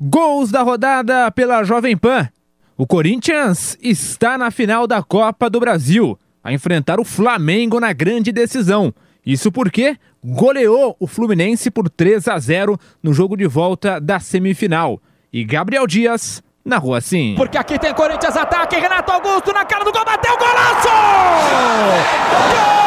Gols da rodada pela Jovem Pan. O Corinthians está na final da Copa do Brasil, a enfrentar o Flamengo na grande decisão. Isso porque goleou o Fluminense por 3 a 0 no jogo de volta da semifinal. E Gabriel Dias na rua sim. Porque aqui tem Corinthians ataque, Renato Augusto na cara do gol, bateu golaço! Gol!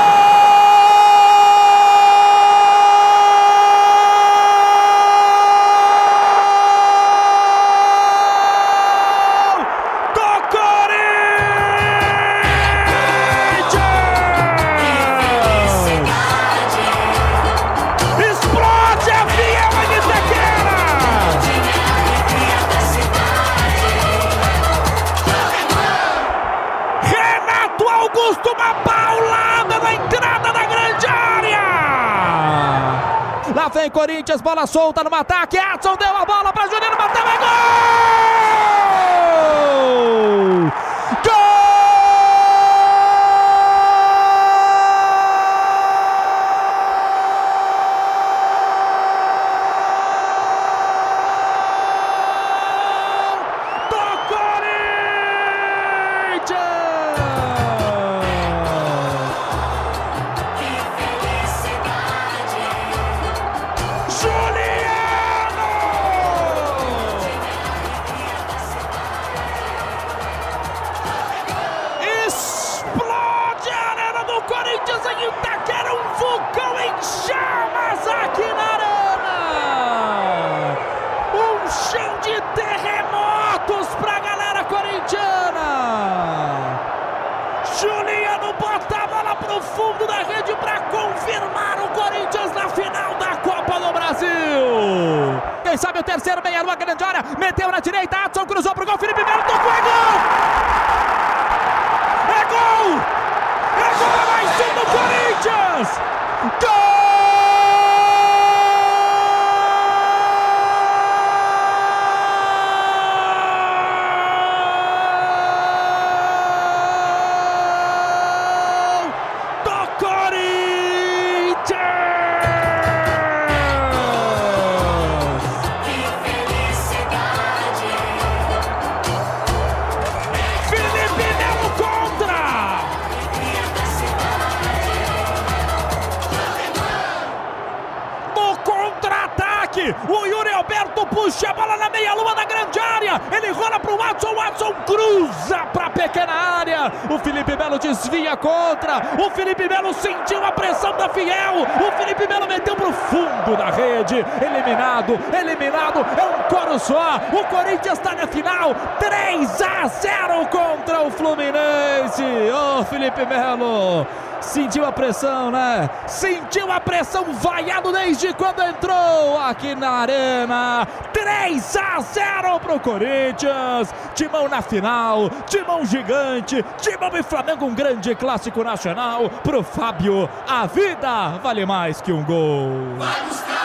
Vem Corinthians, bola solta no ataque. Edson deu a bola para Juninho, bateu, é gol! Gol! Corinthians Um chão de terremotos para a galera corintiana. Juliano bota a bola pro fundo da rede para confirmar o Corinthians na final da Copa do Brasil. Quem sabe o terceiro, meia lua, grande área, meteu na direita, Adson cruzou pro gol, Felipe Melo tocou, é gol! É gol! Corinthians! Gol! Yuri Alberto puxa a bola na meia-lua da grande área. Ele rola para o Watson. Watson cruza para a pequena área. O Felipe Melo desvia contra. O Felipe Melo sentiu a pressão da Fiel. O Felipe Melo meteu para o fundo da rede. Eliminado, eliminado. É um coro só. O Corinthians está na final. 3 a 0 contra o Fluminense. Ô, oh, Felipe Melo. Sentiu a pressão, né? Sentiu a pressão, vaiado desde quando entrou aqui na arena. 3 a 0 pro Corinthians. Timão na final, timão gigante, timão e Flamengo, um grande clássico nacional. Pro Fábio, a vida vale mais que um gol. Vamos